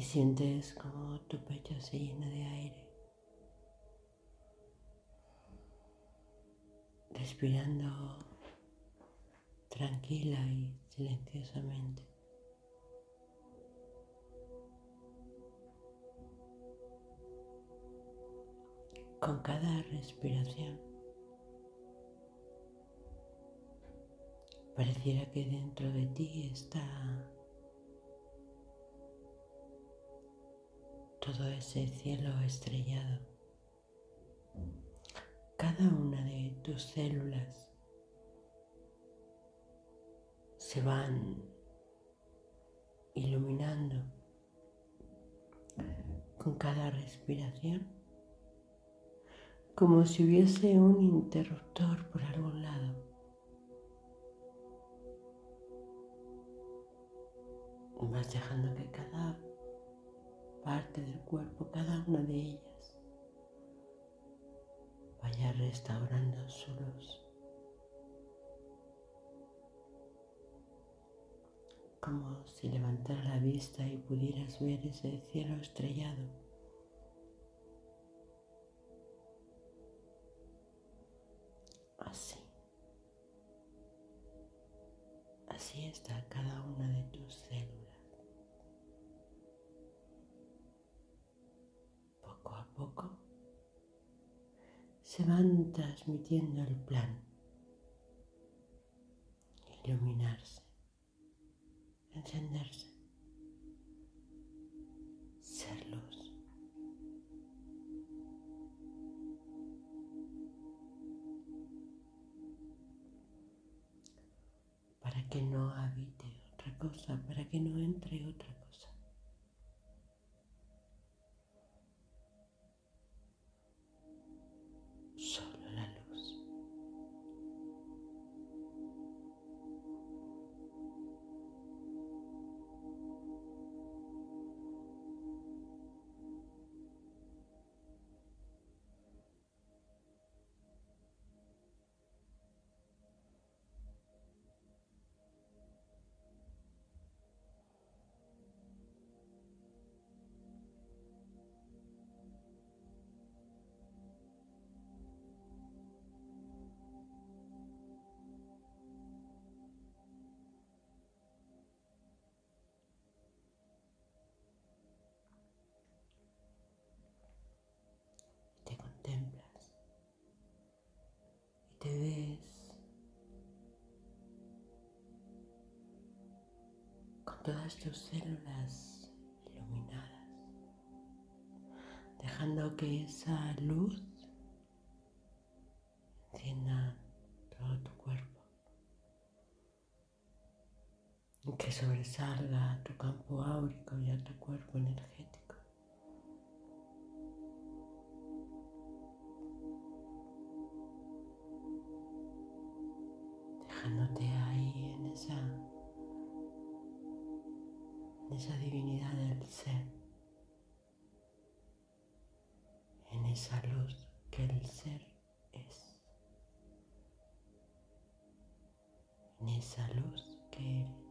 y sientes como tu pecho se llena de aire, respirando tranquila y silenciosamente. Con cada respiración pareciera que dentro de ti está todo ese cielo estrellado. Cada una de tus células se van iluminando con cada respiración, como si hubiese un interruptor por algún lado. Vas dejando que cada parte del cuerpo, cada una de ellas, vaya restaurando su luz. como si levantara la vista y pudieras ver ese cielo estrellado. Así. Así está cada una de tus células. Se van transmitiendo el plan. Iluminarse encenderse, ser luz. Para que no habite otra cosa, para que no entre otra cosa. Todas tus células iluminadas, dejando que esa luz encienda todo tu cuerpo, que sobresalga a tu campo áurico y a tu cuerpo energético. dejándote ahí esa divinidad del ser, en esa luz que el ser es, en esa luz que eres.